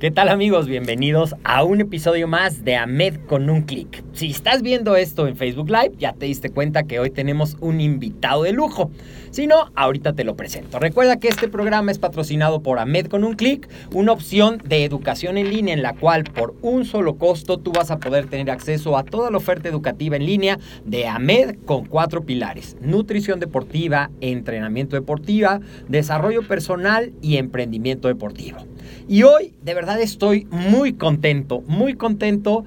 ¿Qué tal amigos? Bienvenidos a un episodio más de AMED con un clic. Si estás viendo esto en Facebook Live, ya te diste cuenta que hoy tenemos un invitado de lujo. Si no, ahorita te lo presento. Recuerda que este programa es patrocinado por AMED con un clic, una opción de educación en línea en la cual por un solo costo tú vas a poder tener acceso a toda la oferta educativa en línea de AMED con cuatro pilares. Nutrición deportiva, entrenamiento deportiva, desarrollo personal y emprendimiento deportivo. Y hoy, de verdad, estoy muy contento, muy contento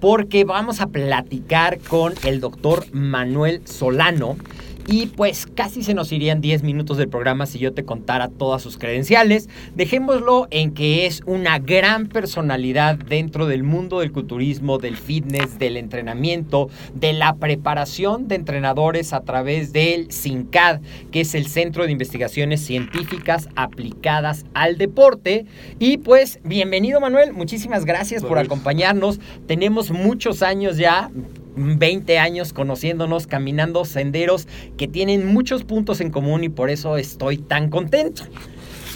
porque vamos a platicar con el doctor Manuel Solano. Y pues casi se nos irían 10 minutos del programa si yo te contara todas sus credenciales. Dejémoslo en que es una gran personalidad dentro del mundo del culturismo, del fitness, del entrenamiento, de la preparación de entrenadores a través del CINCAD, que es el Centro de Investigaciones Científicas Aplicadas al Deporte. Y pues bienvenido Manuel, muchísimas gracias por acompañarnos. Tenemos muchos años ya, 20 años conociéndonos, caminando senderos que tienen muchos puntos en común y por eso estoy tan contento.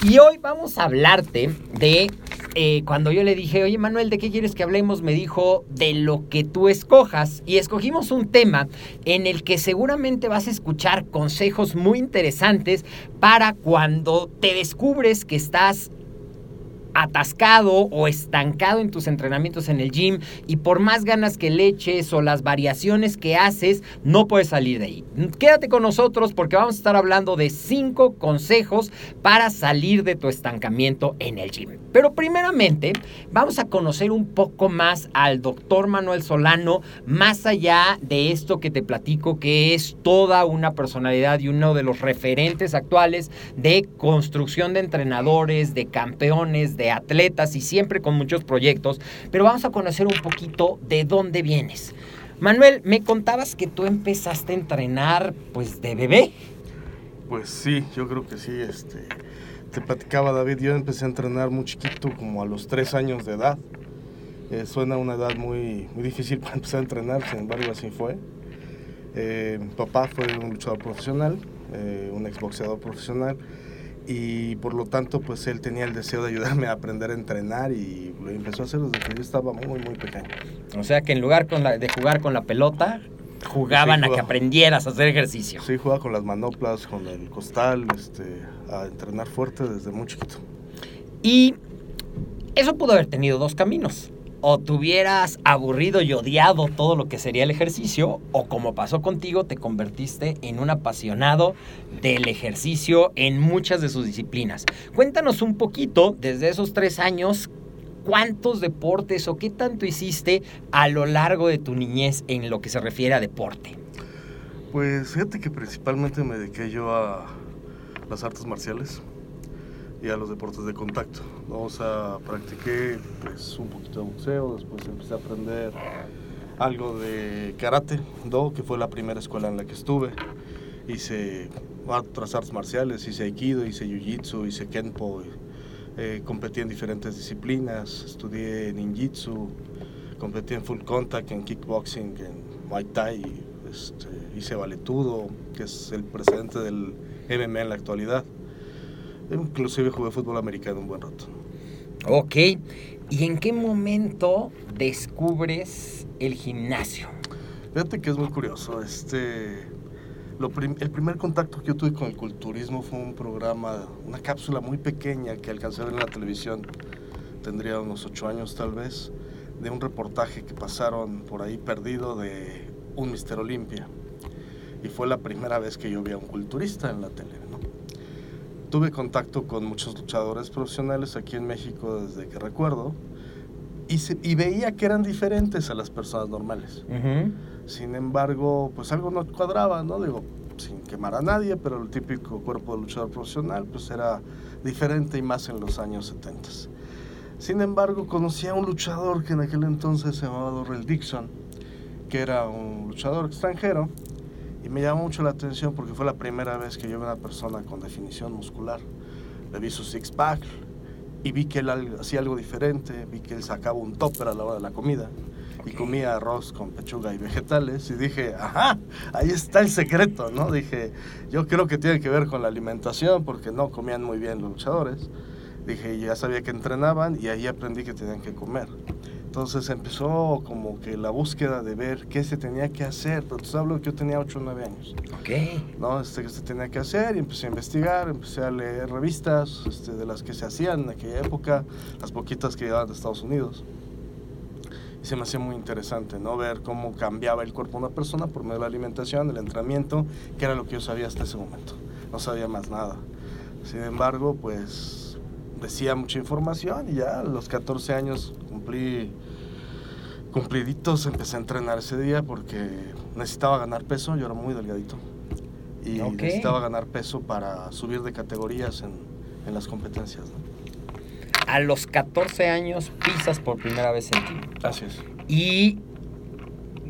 Y hoy vamos a hablarte de eh, cuando yo le dije, oye Manuel, ¿de qué quieres que hablemos? Me dijo, de lo que tú escojas. Y escogimos un tema en el que seguramente vas a escuchar consejos muy interesantes para cuando te descubres que estás atascado o estancado en tus entrenamientos en el gym y por más ganas que le eches o las variaciones que haces, no puedes salir de ahí. Quédate con nosotros porque vamos a estar hablando de cinco consejos para salir de tu estancamiento en el gym. Pero primeramente vamos a conocer un poco más al doctor Manuel Solano, más allá de esto que te platico, que es toda una personalidad y uno de los referentes actuales de construcción de entrenadores, de campeones, de atletas y siempre con muchos proyectos, pero vamos a conocer un poquito de dónde vienes. Manuel, me contabas que tú empezaste a entrenar pues de bebé. Pues sí, yo creo que sí, este te platicaba David, yo empecé a entrenar muy chiquito, como a los tres años de edad. Eh, suena una edad muy, muy difícil para empezar a entrenar, sin embargo así fue. Eh, mi papá fue un luchador profesional, eh, un exboxeador profesional y por lo tanto pues él tenía el deseo de ayudarme a aprender a entrenar y lo empezó a hacer desde que yo estaba muy muy pequeño. O sea que en lugar con la, de jugar con la pelota, jugaban a que aprendieras a hacer ejercicio. Sí, jugaba con las manoplas, con el costal, este, a entrenar fuerte desde muy chiquito. Y eso pudo haber tenido dos caminos o te hubieras aburrido y odiado todo lo que sería el ejercicio, o como pasó contigo, te convertiste en un apasionado del ejercicio en muchas de sus disciplinas. Cuéntanos un poquito, desde esos tres años, cuántos deportes o qué tanto hiciste a lo largo de tu niñez en lo que se refiere a deporte. Pues fíjate que principalmente me dediqué yo a las artes marciales. Y a los deportes de contacto. ¿no? O sea, practiqué pues, un poquito de boxeo, después empecé a aprender algo de karate, do, que fue la primera escuela en la que estuve. Hice otras artes marciales, hice aikido, hice jiu-jitsu, hice kenpo, eh, competí en diferentes disciplinas, estudié ninjitsu, competí en full contact, en kickboxing, en muay thai, este, hice valetudo, que es el precedente del MMA en la actualidad. Inclusive jugué fútbol americano un buen rato. Ok. ¿Y en qué momento descubres el gimnasio? Fíjate que es muy curioso. Este, lo prim- el primer contacto que yo tuve con el culturismo fue un programa, una cápsula muy pequeña que alcancé a ver en la televisión. Tendría unos ocho años tal vez, de un reportaje que pasaron por ahí perdido de un Mister Olimpia. Y fue la primera vez que yo vi a un culturista en la tele. Tuve contacto con muchos luchadores profesionales aquí en México desde que recuerdo y, se- y veía que eran diferentes a las personas normales. Sin embargo, pues algo no cuadraba, ¿no? Digo, sin quemar a nadie, pero el típico cuerpo de luchador profesional pues era diferente y más en los años 70. Sin embargo, conocí a un luchador que en aquel entonces se llamaba Dorrell Dixon, que era un luchador extranjero, y me llamó mucho la atención porque fue la primera vez que yo vi a una persona con definición muscular. Le vi su six-pack y vi que él hacía algo diferente, vi que él sacaba un topper a la hora de la comida y comía arroz con pechuga y vegetales y dije, ajá, ahí está el secreto, ¿no? Dije, yo creo que tiene que ver con la alimentación porque no comían muy bien los luchadores. Dije, ya sabía que entrenaban y ahí aprendí que tenían que comer. Entonces empezó como que la búsqueda de ver qué se tenía que hacer, pero te hablo que yo tenía 8 o 9 años. Ok. ¿no? Este, que se tenía que hacer y empecé a investigar, empecé a leer revistas este, de las que se hacían en aquella época, las poquitas que llegaban de Estados Unidos. Y se me hacía muy interesante, ¿no? Ver cómo cambiaba el cuerpo de una persona por medio de la alimentación, el entrenamiento, que era lo que yo sabía hasta ese momento. No sabía más nada. Sin embargo, pues decía mucha información y ya a los 14 años cumplí cumpliditos, empecé a entrenar ese día porque necesitaba ganar peso, yo era muy delgadito. Y necesitaba ganar peso para subir de categorías en, en las competencias. ¿no? A los 14 años pisas por primera vez el gym. Así es. Y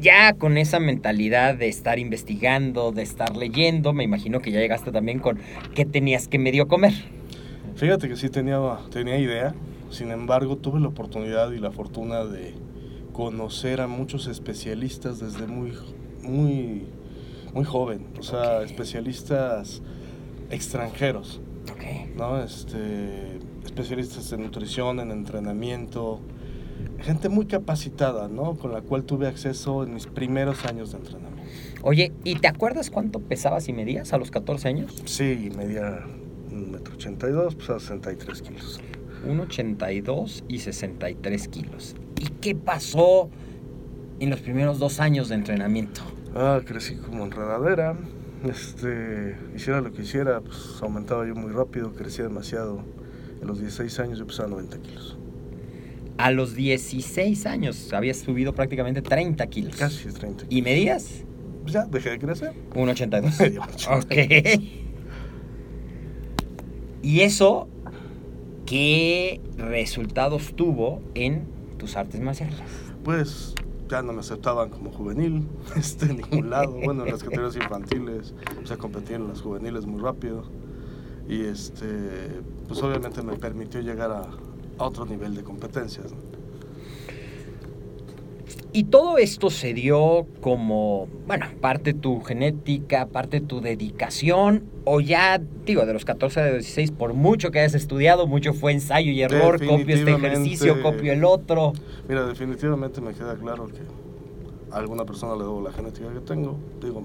ya con esa mentalidad de estar investigando, de estar leyendo, me imagino que ya llegaste también con qué tenías que medio comer. Fíjate que sí tenía, tenía idea, sin embargo tuve la oportunidad y la fortuna de conocer a muchos especialistas desde muy, muy, muy joven, o sea, especialistas extranjeros, Ok. ¿no? Este, especialistas en nutrición, en entrenamiento, gente muy capacitada, ¿no? Con la cual tuve acceso en mis primeros años de entrenamiento. Oye, ¿y te acuerdas cuánto pesabas y medías a los 14 años? Sí, media un metro ochenta y dos, pues a 63 kilos. 1,82 y 63 kilos. ¿Y qué pasó en los primeros dos años de entrenamiento? Ah, crecí como enredadera. Este, hiciera lo que hiciera, pues aumentaba yo muy rápido, crecía demasiado. En los 16 años yo pesaba 90 kilos. A los 16 años habías subido prácticamente 30 kilos. Casi 30 kilos. ¿Y medías? Pues ya dejé de crecer. 1,82. Medio macho. ok. ¿Y eso qué resultados tuvo en tus artes marciales? Pues ya no me aceptaban como juvenil, este, en ningún lado. Bueno, en las categorías infantiles, o sea, competí en las juveniles muy rápido. Y este, pues obviamente me permitió llegar a, a otro nivel de competencias. ¿no? Y todo esto se dio como, bueno, parte de tu genética, parte de tu dedicación, o ya, digo, de los 14 a 16, por mucho que hayas estudiado, mucho fue ensayo y error, copio este ejercicio, copio el otro. Mira, definitivamente me queda claro que a alguna persona le debo la genética que tengo. Digo,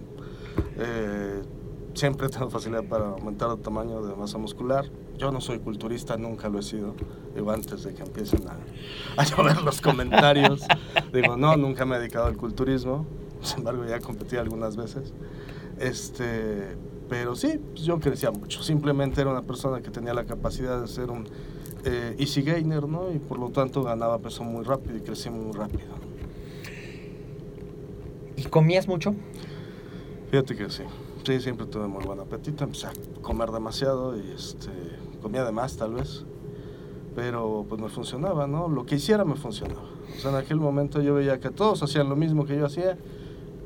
eh, siempre tengo facilidad para aumentar el tamaño de masa muscular. Yo no soy culturista, nunca lo he sido. Digo, antes de que empiecen a, a llover los comentarios. Digo, no, nunca me he dedicado al culturismo. Sin embargo, ya competí algunas veces. Este, pero sí, pues yo crecía mucho. Simplemente era una persona que tenía la capacidad de ser un eh, easy gainer, ¿no? Y por lo tanto ganaba peso muy rápido y crecía muy rápido. ¿Y comías mucho? Fíjate que sí. Sí, siempre tuve muy buen apetito. Empecé a comer demasiado y este, comía de más tal vez, pero pues me funcionaba, ¿no? Lo que hiciera me funcionaba. O sea, en aquel momento yo veía que todos hacían lo mismo que yo hacía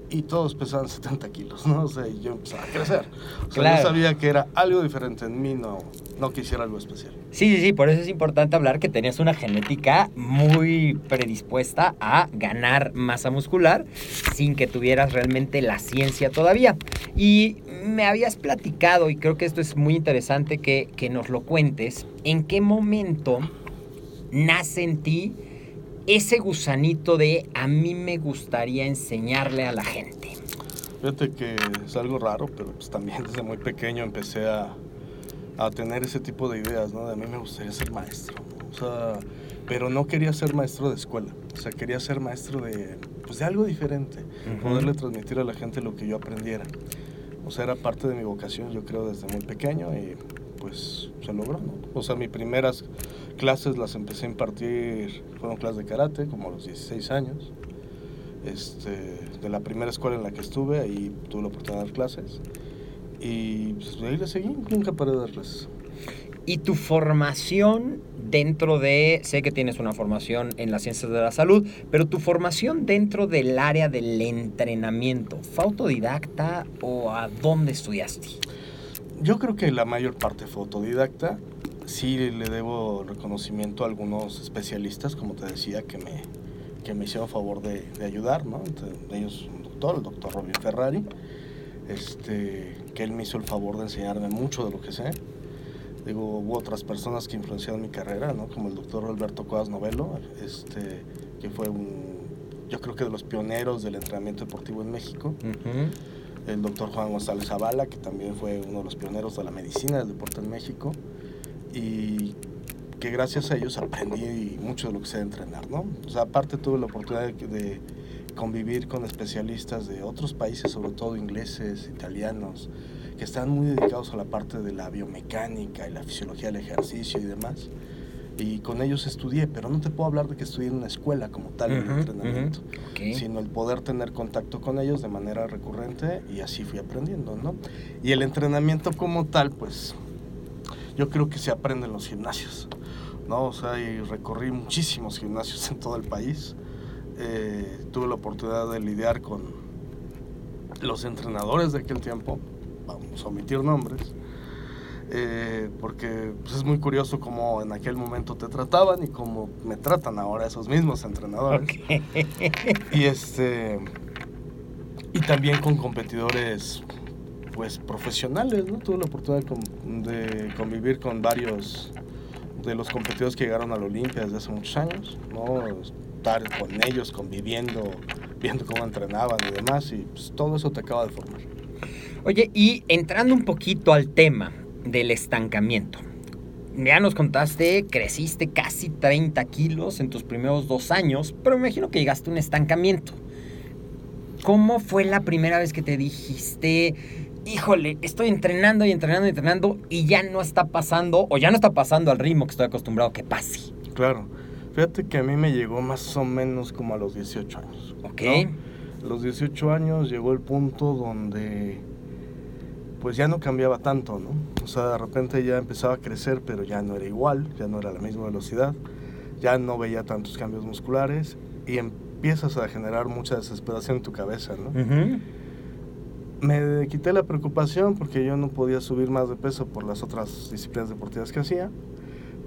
y todos pesaban 70 kilos, ¿no? O sea, y yo empezaba a crecer. O sea, Claro. yo sabía que era algo diferente en mí, no, no que hiciera algo especial. Sí, sí, sí, por eso es importante hablar que tenías una genética muy predispuesta a ganar masa muscular sin que tuvieras realmente la ciencia todavía. Y me habías platicado, y creo que esto es muy interesante que, que nos lo cuentes, en qué momento nace en ti ese gusanito de a mí me gustaría enseñarle a la gente. Fíjate que es algo raro, pero pues también desde muy pequeño empecé a, a tener ese tipo de ideas, ¿no? De a mí me gustaría ser maestro, ¿no? o sea, pero no quería ser maestro de escuela, o sea, quería ser maestro de, pues, de algo diferente, poderle transmitir a la gente lo que yo aprendiera. O sea, era parte de mi vocación, yo creo, desde muy pequeño y pues se logró, ¿no? O sea, mis primeras clases las empecé a impartir, fueron clases de karate, como a los 16 años. Este, de la primera escuela en la que estuve, ahí tuve la oportunidad de dar clases. Y pues ahí le seguí, nunca paré de dar clases. Y tu formación dentro de, sé que tienes una formación en las ciencias de la salud, pero tu formación dentro del área del entrenamiento, ¿fue autodidacta o a dónde estudiaste? Yo creo que la mayor parte fue autodidacta. Sí le debo reconocimiento a algunos especialistas, como te decía, que me, que me hicieron favor de, de ayudar, ¿no? Entre ellos un doctor, el doctor Robin Ferrari, este, que él me hizo el favor de enseñarme mucho de lo que sé. Digo, hubo otras personas que influenciaron mi carrera, ¿no? Como el doctor Alberto Coas Novelo, este, que fue un, yo creo que de los pioneros del entrenamiento deportivo en México el doctor Juan González Zavala, que también fue uno de los pioneros de la medicina del deporte en México, y que gracias a ellos aprendí mucho de lo que sé entrenar, ¿no? O sea, aparte tuve la oportunidad de convivir con especialistas de otros países, sobre todo ingleses, italianos, que están muy dedicados a la parte de la biomecánica y la fisiología del ejercicio y demás. Y con ellos estudié, pero no te puedo hablar de que estudié en una escuela como tal en Ujú, entrenamiento sino el poder tener contacto con ellos de manera recurrente y así fui aprendiendo, ¿no? Y el entrenamiento como tal, pues yo creo que se aprende en los gimnasios, ¿no? O sea, y recorrí muchísimos gimnasios en todo el país. Eh, tuve la oportunidad de lidiar con los entrenadores de aquel tiempo, vamos a omitir nombres, eh, porque pues, es muy curioso cómo en aquel momento te trataban y cómo me tratan ahora esos mismos entrenadores. Ok. Y este. Y también con competidores pues profesionales, ¿no? Tuve la oportunidad de convivir con varios de los competidores que llegaron a la Olimpia desde hace muchos años, ¿no? Estar con ellos, conviviendo, viendo cómo entrenaban y demás, y pues, todo eso te acaba de formar. Oye, y entrando un poquito al tema del estancamiento. Ya nos contaste, creciste casi 30 kilos en tus primeros dos años, pero me imagino que llegaste a un estancamiento. ¿Cómo fue la primera vez que te dijiste, híjole, estoy entrenando y entrenando y entrenando y ya no está pasando, o ya no está pasando al ritmo que estoy acostumbrado que pase? Claro, fíjate que a mí me llegó más o menos como a los 18 años. ¿Ok? ¿no? A los 18 años llegó el punto donde pues ya no cambiaba tanto, ¿no? O sea, de repente ya empezaba a crecer, pero ya no era igual, ya no era a la misma velocidad, ya no veía tantos cambios musculares y empiezas a generar mucha desesperación en tu cabeza, ¿no? Me quité la preocupación porque yo no podía subir más de peso por las otras disciplinas deportivas que hacía,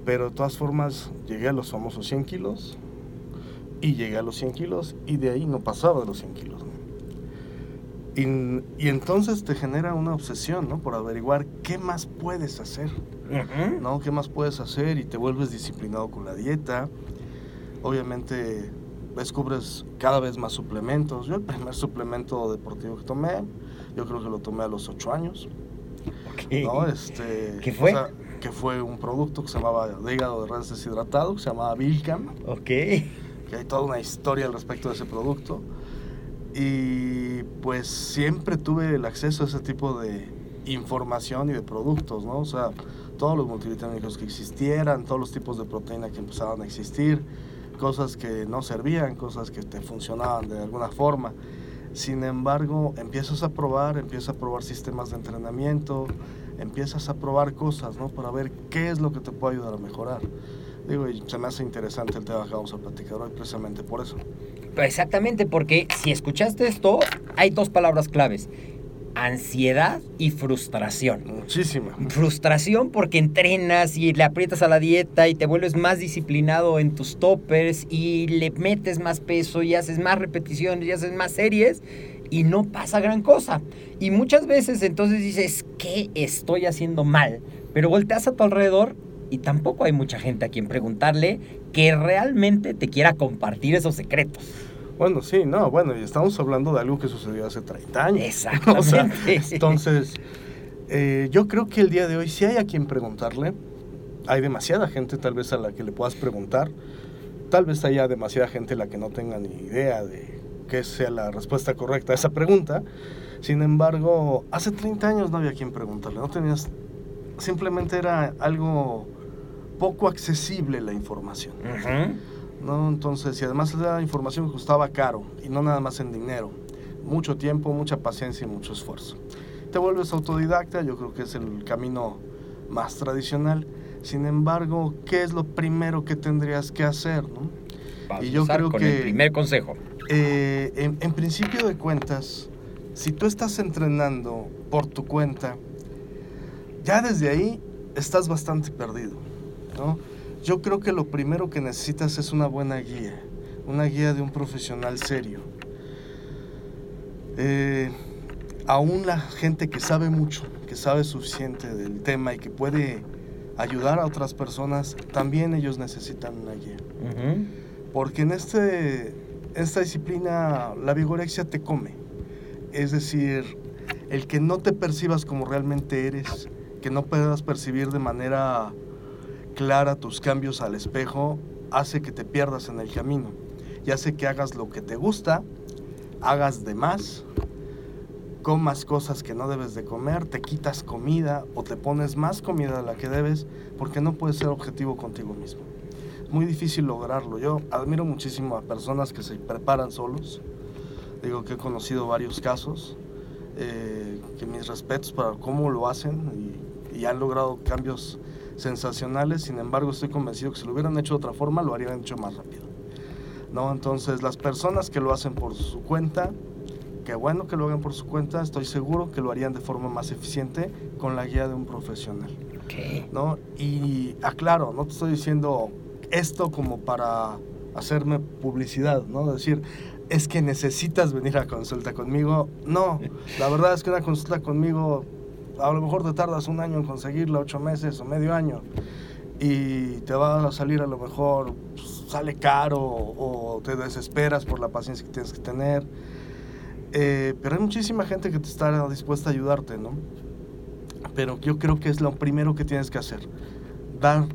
pero de todas formas llegué a los famosos 100 kilos y llegué a los 100 kilos y de ahí no pasaba de los 100 kilos. Y, y entonces te genera una obsesión, ¿no? Por averiguar qué más puedes hacer. ¿no? ¿Qué más puedes hacer? Y te vuelves disciplinado con la dieta. Obviamente descubres cada vez más suplementos. Yo el primer suplemento deportivo que tomé, yo creo que lo tomé a los 8 años. ¿no? Este, ¿Qué fue? o sea, que fue un producto que se llamaba de hígado de res deshidratado, que se llamaba Vilcam, Ok. que hay toda una historia al respecto de ese producto. Y pues siempre tuve el acceso a ese tipo de información y de productos, ¿no? O sea, todos los multivitamínicos que existieran, todos los tipos de proteína que empezaban a existir, cosas que no servían, cosas que te funcionaban de alguna forma. Sin embargo, empiezas a probar, empiezas a probar sistemas de entrenamiento, empiezas a probar cosas, ¿no? Para ver qué es lo que te puede ayudar a mejorar. Digo, y se me hace interesante el tema que vamos a platicar hoy precisamente por eso. Exactamente, porque si escuchaste esto, hay dos palabras claves. Ansiedad y frustración. Muchísima. Frustración porque entrenas y le aprietas a la dieta y te vuelves más disciplinado en tus toppers y le metes más peso y haces más repeticiones y haces más series y no pasa gran cosa. Y muchas veces entonces dices, ¿qué estoy haciendo mal? Pero volteas a tu alrededor y tampoco hay mucha gente a quien preguntarle que realmente te quiera compartir esos secretos. Bueno, sí, no, bueno, y estamos hablando de algo que sucedió hace 30 años. Exactamente. O sea, entonces, eh, yo creo que el día de hoy sí hay a quien preguntarle. Hay demasiada gente tal vez a la que le puedas preguntar. Tal vez haya demasiada gente a la que no tenga ni idea de qué sea la respuesta correcta a esa pregunta. Sin embargo, hace 30 años no había a quien preguntarle. No tenías, simplemente era algo poco accesible la información. ¿no? Entonces, y además la información que costaba caro, y no nada más en dinero, mucho tiempo, mucha paciencia y mucho esfuerzo. Te vuelves autodidacta, yo creo que es el camino más tradicional. Sin embargo, ¿qué es lo primero que tendrías que hacer? ¿no? Y yo creo con que- el primer consejo. Eh, en, en principio de cuentas, si tú estás entrenando por tu cuenta, ya desde ahí estás bastante perdido, ¿no? Yo creo que lo primero que necesitas es una buena guía, una guía de un profesional serio. Eh, aún la gente que sabe mucho, que sabe suficiente del tema y que puede ayudar a otras personas, también ellos necesitan una guía. Ujú. Porque en este, esta disciplina la vigorexia te come. Es decir, el que no te percibas como realmente eres, que no puedas percibir de manera clara tus cambios al espejo, hace que te pierdas en el camino. Y hace que hagas lo que te gusta, hagas de más, comas cosas que no debes de comer, te quitas comida o te pones más comida de la que debes porque no puedes ser objetivo contigo mismo muy difícil lograrlo. Yo admiro muchísimo a personas que se preparan solos. Digo que he conocido varios casos. eh, que mis respetos para cómo lo hacen y han logrado cambios sensacionales. Sin embargo, estoy convencido que si lo hubieran hecho de otra forma, lo harían hecho más rápido. ¿No? Entonces, las personas que lo hacen por su cuenta, qué bueno que lo hagan por su cuenta, estoy seguro que lo harían de forma más eficiente con la guía de un profesional. ¿no? Y aclaro, no te estoy diciendo esto como para hacerme publicidad, ¿no? Decir, es que necesitas venir a consulta conmigo. No, la verdad es que una consulta conmigo, a lo mejor te tardas un año en conseguirla, ocho meses o medio año, y te va a salir a lo mejor, pues, sale caro o te desesperas por la paciencia que tienes que tener. Eh, pero hay muchísima gente que te está dispuesta a ayudarte, ¿no? Pero yo creo que es lo primero que tienes que hacer. Dar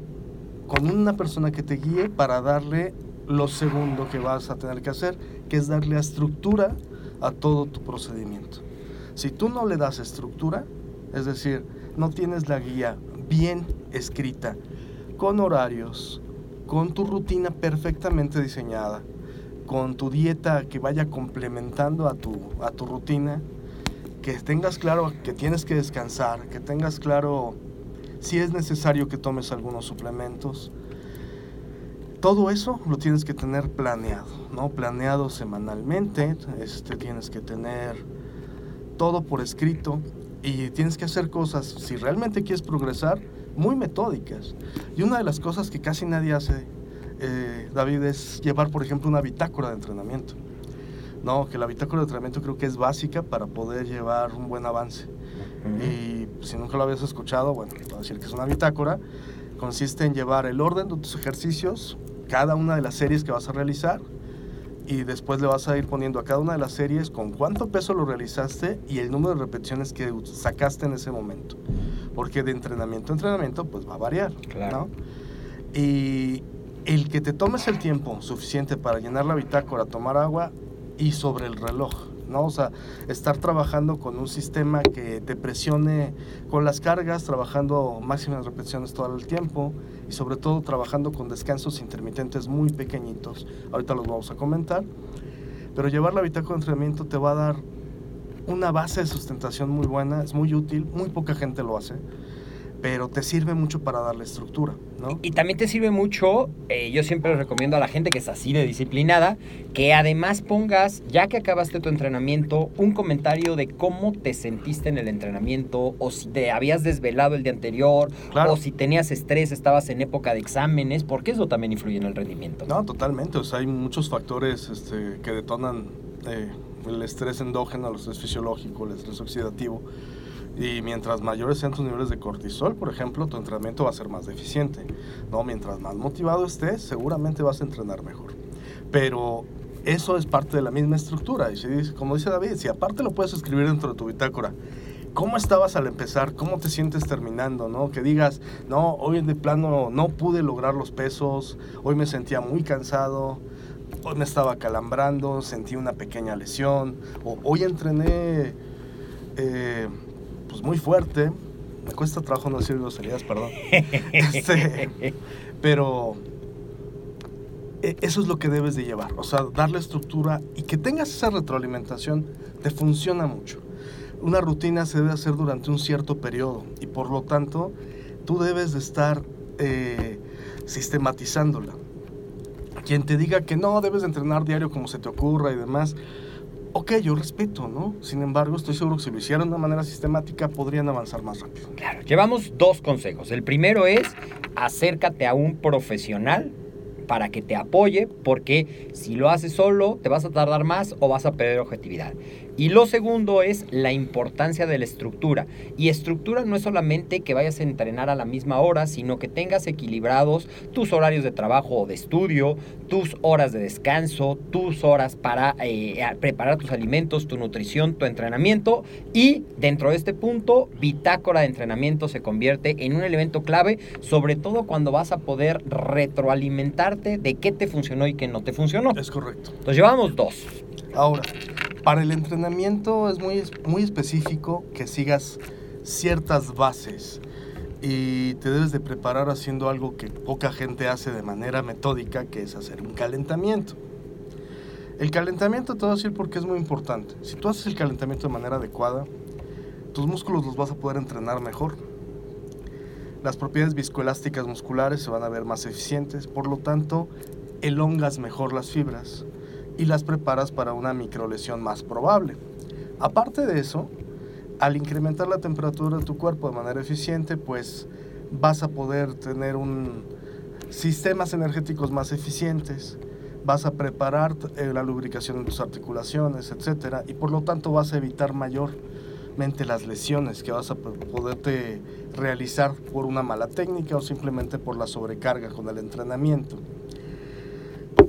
con una persona que te guíe para darle lo segundo que vas a tener que hacer, que es darle estructura a todo tu procedimiento. Si tú no le das estructura, es decir, no tienes la guía bien escrita, con horarios, con tu rutina perfectamente diseñada, con tu dieta que vaya complementando a tu, a tu rutina, que tengas claro que tienes que descansar, que tengas claro si es necesario que tomes algunos suplementos. Todo eso lo tienes que tener planeado, ¿no? Planeado semanalmente, este, tienes que tener todo por escrito y tienes que hacer cosas, si realmente quieres progresar, muy metódicas. Y una de las cosas que casi nadie hace, eh, David, es llevar, por ejemplo, una bitácora de entrenamiento. No, que la bitácora de entrenamiento creo que es básica para poder llevar un buen avance. Y si nunca lo habías escuchado, bueno, te voy a decir que es una bitácora. Consiste en llevar el orden de tus ejercicios, cada una de las series que vas a realizar, y después le vas a ir poniendo a cada una de las series con cuánto peso lo realizaste y el número de repeticiones que sacaste en ese momento. Porque de entrenamiento a entrenamiento, pues va a variar. Claro. ¿no? Y el que te tomes el tiempo suficiente para llenar la bitácora, tomar agua y sobre el reloj. ¿No? O sea, estar trabajando con un sistema que te presione con las cargas, trabajando máximas repeticiones todo el tiempo y sobre todo trabajando con descansos intermitentes muy pequeñitos. Ahorita los vamos a comentar. Pero llevar la bitácora de entrenamiento te va a dar una base de sustentación muy buena, es muy útil, muy poca gente lo hace, pero te sirve mucho para darle estructura, ¿no? Y también te sirve mucho, eh, yo siempre les recomiendo a la gente que es así de disciplinada, que además pongas, ya que acabaste tu entrenamiento, un comentario de cómo te sentiste en el entrenamiento, o si te habías desvelado el día anterior, Claro. o si tenías estrés, estabas en época de exámenes, porque eso también influye en el rendimiento. No, totalmente. O sea, hay muchos factores este, que detonan eh, el estrés endógeno, el estrés fisiológico, el estrés oxidativo. Y mientras mayores sean tus niveles de cortisol, por ejemplo, tu entrenamiento va a ser más deficiente. ¿no? Mientras más motivado estés, seguramente vas a entrenar mejor. Pero eso es parte de la misma estructura. Y si, como dice David, si aparte lo puedes escribir dentro de tu bitácora, ¿Cómo estabas al empezar? ¿Cómo te sientes terminando? ¿no? Que digas, no, hoy de plano no pude lograr los pesos, hoy me sentía muy cansado, hoy me estaba calambrando, sentí una pequeña lesión, o hoy entrené eh, pues muy fuerte, me cuesta trabajo no decir groserías, perdón. Este, pero e- eso es lo que debes de llevar, o sea, darle estructura y que tengas esa retroalimentación te funciona mucho. Una rutina se debe hacer durante un cierto periodo y por lo tanto tú debes de estar eh, sistematizándola. Quien te diga que no, debes de entrenar diario como se te ocurra y demás, ok, yo respeto, ¿no? Sin embargo, estoy seguro que si lo hicieran de una manera sistemática podrían avanzar más rápido. Claro, llevamos dos consejos. El primero es acércate a un profesional para que te apoye, porque si lo haces solo te vas a tardar más o vas a perder objetividad. Y lo segundo es la importancia de la estructura. Y estructura no es solamente que vayas a entrenar a la misma hora, sino que tengas equilibrados tus horarios de trabajo o de estudio, tus horas de descanso, tus horas para eh, preparar tus alimentos, tu nutrición, tu entrenamiento. Y dentro de este punto, bitácora de entrenamiento se convierte en un elemento clave, sobre todo cuando vas a poder retroalimentarte de qué te funcionó y qué no te funcionó. Es correcto. Entonces llevamos dos. Ahora, para el entrenamiento es muy, muy específico que sigas ciertas bases y te debes de preparar haciendo algo que poca gente hace de manera metódica, que es hacer un calentamiento. El calentamiento te voy a decir porque es muy importante. Si tú haces el calentamiento de manera adecuada, tus músculos los vas a poder entrenar mejor. Las propiedades viscoelásticas musculares se van a ver más eficientes, por lo tanto, elongas mejor las fibras y las preparas para una microlesión más probable. Aparte de eso, al incrementar la temperatura de tu cuerpo de manera eficiente, pues vas a poder tener un sistemas energéticos más eficientes, vas a preparar eh, la lubricación de tus articulaciones, etcétera, y por lo tanto vas a evitar mayormente las lesiones que vas a po- poderte realizar por una mala técnica o simplemente por la sobrecarga con el entrenamiento.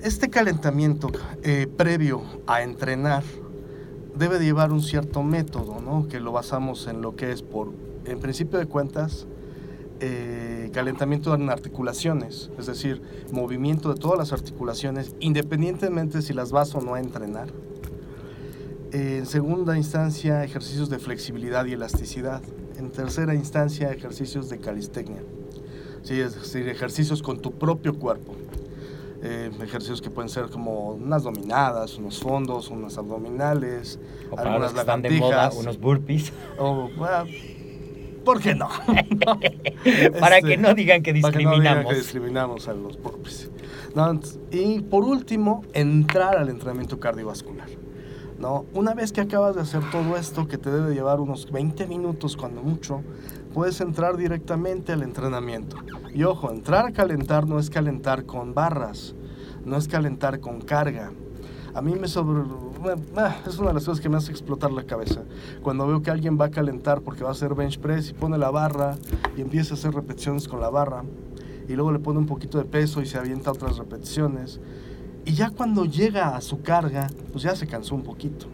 Este calentamiento eh, previo a entrenar debe de llevar un cierto método, ¿no? Que lo basamos en lo que es por, en principio de cuentas, eh, calentamiento en articulaciones, es decir, movimiento de todas las articulaciones, independientemente si las vas o no a entrenar. En segunda instancia, ejercicios de flexibilidad y elasticidad. En tercera instancia, ejercicios de calistecnia. Sí, es decir, ejercicios con tu propio cuerpo. Eh, ejercicios que pueden ser como unas dominadas, unos fondos, unas abdominales, O para algunas los que están de moda, unos burpees. o, bueno, ¿Por qué no? para Este, que no digan que para que no digan discriminamos. que discriminamos a los burpees. No, y por último, entrar al entrenamiento cardiovascular. ¿no? Una vez que acabas de hacer todo esto, que te debe llevar unos 20 minutos cuando mucho, puedes entrar directamente al entrenamiento. Y ojo, entrar a calentar no es calentar con barras, no es calentar con carga. A mí me sobre... Es una de las cosas que me hace explotar la cabeza. Cuando veo que alguien va a calentar porque va a hacer bench press y pone la barra y empieza a hacer repeticiones con la barra y luego le pone un poquito de peso y se avienta otras repeticiones. Y ya cuando llega a su carga, pues ya se cansó un poquito.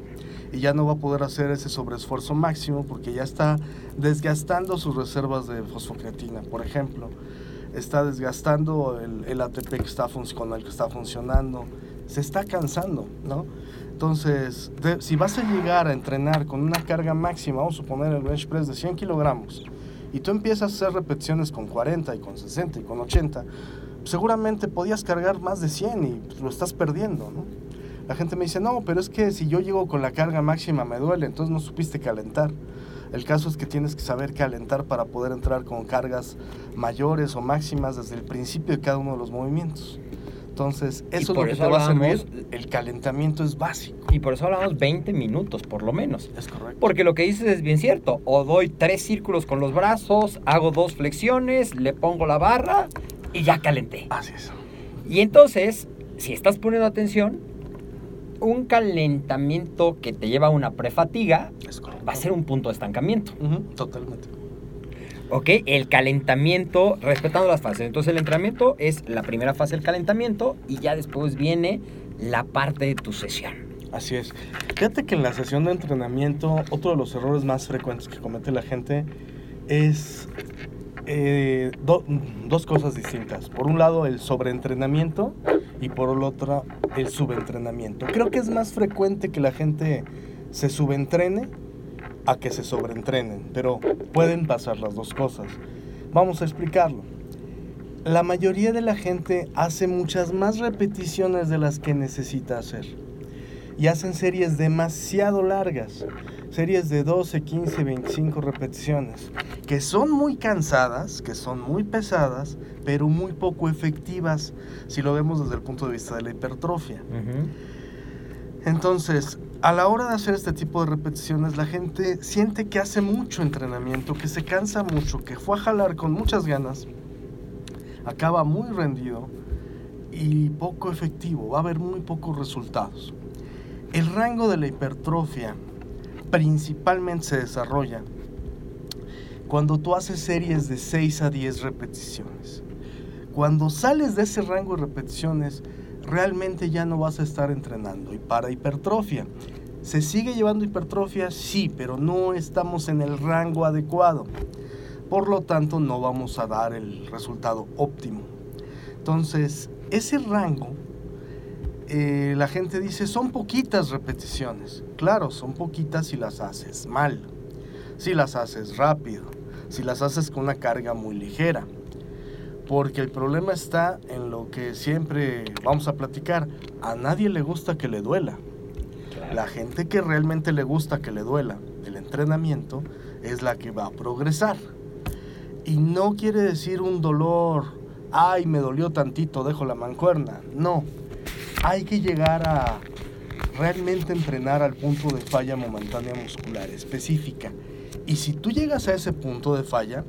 Y ya no va a poder hacer ese sobreesfuerzo máximo porque ya está desgastando sus reservas de fosfocreatina, por ejemplo. Está desgastando el, ATP que está con el que está funcionando. Se está cansando, ¿no? Entonces, si vas a llegar a entrenar con una carga máxima, vamos a suponer el bench press de 100 kilogramos, y tú empiezas a hacer repeticiones con 40 y con 60 y con 80, seguramente podías cargar más de 100 y pues, lo estás perdiendo, ¿no? La gente me dice, no, pero es que si yo llego con la carga máxima me duele, entonces no supiste calentar. El caso es que tienes que saber calentar para poder entrar con cargas mayores o máximas desde el principio de cada uno de los movimientos. Entonces, eso es lo que te va a servir. El calentamiento es básico. Y por eso hablamos 20 minutos, por lo menos. Es correcto. Porque lo que dices es bien cierto. O doy tres círculos con los brazos, hago dos flexiones, le pongo la barra y ya calenté. Así es. Y entonces, si estás poniendo atención, un calentamiento que te lleva a una prefatiga va a ser un punto de estancamiento. Totalmente. ¿Ok? El calentamiento, respetando las fases. Entonces el entrenamiento es la primera fase del calentamiento y ya después viene la parte de tu sesión. Así es. Fíjate que en la sesión de entrenamiento, otro de los errores más frecuentes que comete la gente es eh, do- dos cosas distintas. Por un lado, el sobreentrenamiento y por el otro, el subentrenamiento. Creo que es más frecuente que la gente se subentrene a que se sobreentrenen, pero pueden pasar las dos cosas. Vamos a explicarlo. La mayoría de la gente hace muchas más repeticiones de las que necesita hacer y hacen series demasiado largas, series de 12, 15, 25 repeticiones, que son muy cansadas, que son muy pesadas, pero muy poco efectivas si lo vemos desde el punto de vista de la hipertrofia. Entonces, a la hora de hacer este tipo de repeticiones, la gente siente que hace mucho entrenamiento, que se cansa mucho, que fue a jalar con muchas ganas, acaba muy rendido y poco efectivo, va a haber muy pocos resultados. El rango de la hipertrofia principalmente se desarrolla cuando tú haces series de 6 a 10 repeticiones. Cuando sales de ese rango de repeticiones, realmente ya no vas a estar entrenando. Y para hipertrofia, ¿se sigue llevando hipertrofia? Sí, pero no estamos en el rango adecuado. Por lo tanto, no vamos a dar el resultado óptimo. Entonces, ese rango, eh, la gente dice, son poquitas repeticiones. Claro, son poquitas si las haces mal, si las haces rápido, si las haces con una carga muy ligera. Porque el problema está en lo que siempre vamos a platicar. A nadie le gusta que le duela. La gente que realmente le gusta que le duela el entrenamiento es la que va a progresar. Y no quiere decir un dolor, ay, me dolió tantito, dejo la mancuerna. No, hay que llegar a realmente entrenar al punto de falla momentánea muscular específica. Y si tú llegas a ese punto de falla,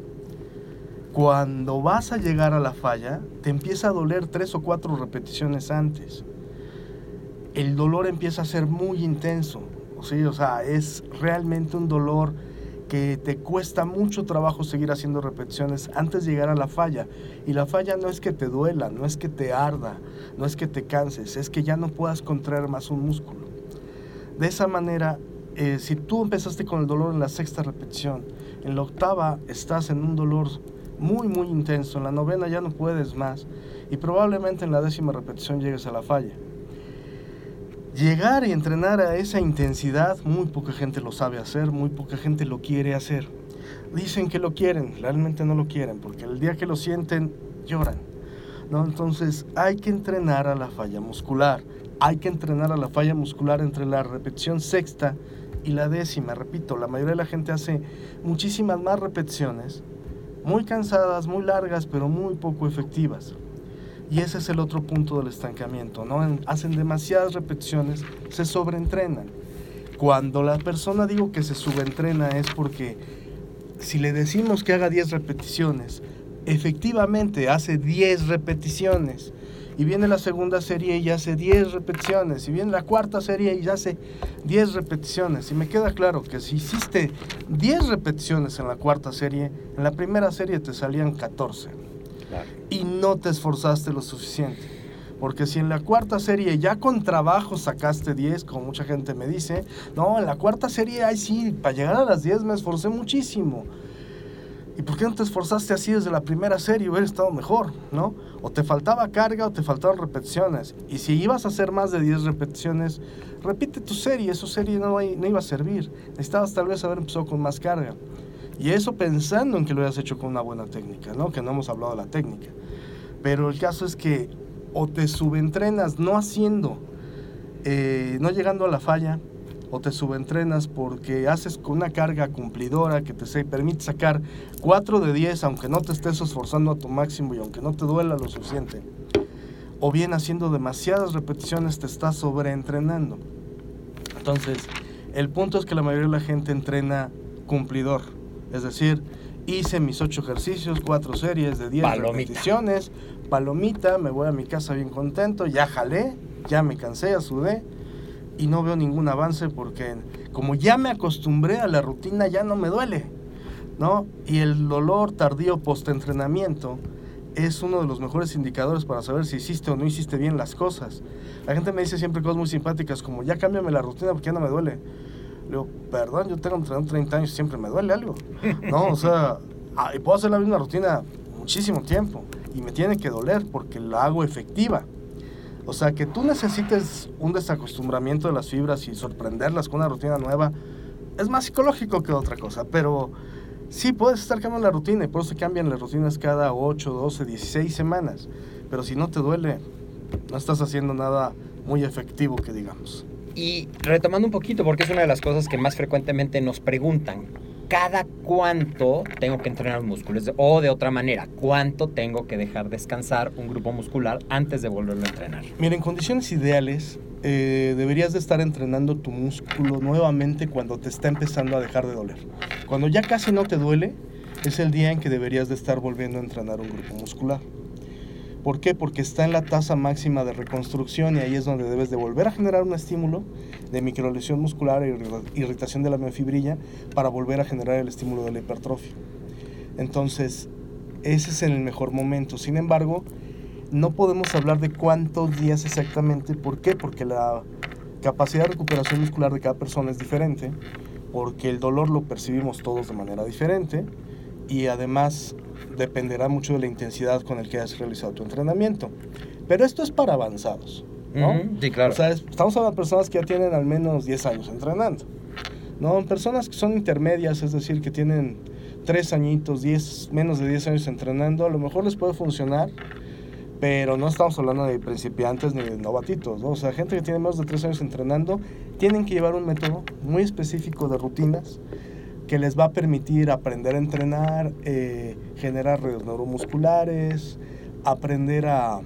cuando vas a llegar a la falla, te empieza a doler tres o cuatro repeticiones antes. El dolor empieza a ser muy intenso. ¿sí? O sea, es realmente un dolor que te cuesta mucho trabajo seguir haciendo repeticiones antes de llegar a la falla. Y la falla no es que te duela, no es que te arda, no es que te canses, es que ya no puedas contraer más un músculo. De esa manera, eh, si tú empezaste con el dolor en la sexta repetición, en la octava estás en un dolor muy, muy intenso, en la novena ya no puedes más y probablemente en la décima repetición llegues a la falla. Llegar y entrenar a esa intensidad, muy poca gente lo sabe hacer, muy poca gente lo quiere hacer. Dicen que lo quieren, realmente no lo quieren, porque el día que lo sienten, lloran. ¿no? Entonces hay que entrenar a la falla muscular. Hay que entrenar a la falla muscular entre la repetición sexta y la décima. Repito, la mayoría de la gente hace muchísimas más repeticiones, muy cansadas, muy largas, pero muy poco efectivas. Y ese es el otro punto del estancamiento, ¿no? En- hacen demasiadas repeticiones, se sobreentrenan. Cuando la persona digo que se subentrena es porque si le decimos que haga 10 repeticiones, efectivamente hace 10 repeticiones. Y viene la segunda serie y hace 10 repeticiones. Y viene la cuarta serie y hace 10 repeticiones. Y me queda claro que si hiciste 10 repeticiones en la cuarta serie, en la primera serie te salían 14 y no te esforzaste lo suficiente. Porque si en la cuarta serie ya con trabajo sacaste 10, como mucha gente me dice, no, en la cuarta serie, ay sí, para llegar a las 10 me esforcé muchísimo. ¿Y por qué no te esforzaste así desde la primera serie? Hubiera estado mejor, ¿no? O te faltaba carga o te faltaban repeticiones. Y si ibas a hacer más de 10 repeticiones, repite tu serie, esa serie no, no iba a servir. Necesitabas tal vez haber empezado con más carga. Y eso pensando en que lo hayas hecho con una buena técnica, ¿no? Que no hemos hablado de la técnica. Pero el caso es que o te subentrenas no haciendo eh, no llegando a la falla o te subentrenas porque haces con una carga cumplidora que te permite sacar 4 de 10 aunque no te estés esforzando a tu máximo y aunque no te duela lo suficiente. O bien haciendo demasiadas repeticiones te estás sobreentrenando. Entonces, el punto es que la mayoría de la gente entrena cumplidor. Es decir, hice mis 8 ejercicios, 4 series de 10 Palomita. repeticiones, palomita, me voy a mi casa bien contento, ya jalé, ya me cansé, ya sudé y no veo ningún avance porque como ya me acostumbré a la rutina ya no me duele, ¿no? Y el dolor tardío post-entrenamiento es uno de los mejores indicadores para saber si hiciste o no hiciste bien las cosas. La gente me dice siempre cosas muy simpáticas como ya cámbiame la rutina porque ya no me duele. Le digo, perdón, yo tengo entrenando 30 años y siempre me duele algo. No, o sea, ah, y puedo hacer la misma rutina muchísimo tiempo y me tiene que doler porque la hago efectiva. O sea, que tú necesites un desacostumbramiento de las fibras y sorprenderlas con una rutina nueva es más psicológico que otra cosa, pero sí puedes estar cambiando la rutina y por eso cambian las rutinas cada 8, 12, 16 semanas. Pero si no te duele, no estás haciendo nada muy efectivo que digamos. Y retomando un poquito, porque es una de las cosas que más frecuentemente nos preguntan, ¿cada cuánto tengo que entrenar músculos? O de otra manera, ¿cuánto tengo que dejar descansar un grupo muscular antes de volverlo a entrenar? Mira, en condiciones ideales eh, deberías de estar entrenando tu músculo nuevamente cuando te está empezando a dejar de doler. Cuando ya casi no te duele, es el día en que deberías de estar volviendo a entrenar un grupo muscular. ¿Por qué? Porque está en la tasa máxima de reconstrucción y ahí es donde debes de volver a generar un estímulo de microlesión muscular e irri- irritación de la miofibrilla para volver a generar el estímulo de la hipertrofia. Entonces, ese es el mejor momento. Sin embargo, no podemos hablar de cuántos días exactamente. ¿Por qué? Porque la capacidad de recuperación muscular de cada persona es diferente, porque el dolor lo percibimos todos de manera diferente y además dependerá mucho de la intensidad con el que hayas realizado tu entrenamiento. Pero esto es para avanzados, ¿no? Sí, claro. O sea, es- estamos hablando de personas que ya tienen al menos 10 años entrenando. No, personas que son intermedias, es decir, que tienen 3 añitos, 10, menos de 10 años entrenando, a lo mejor les puede funcionar, pero no estamos hablando de principiantes ni de novatitos, ¿no? O sea, gente que tiene más de 3 años entrenando, tienen que llevar un método muy específico de rutinas que les va a permitir aprender a entrenar, eh, generar redes neuromusculares, aprender a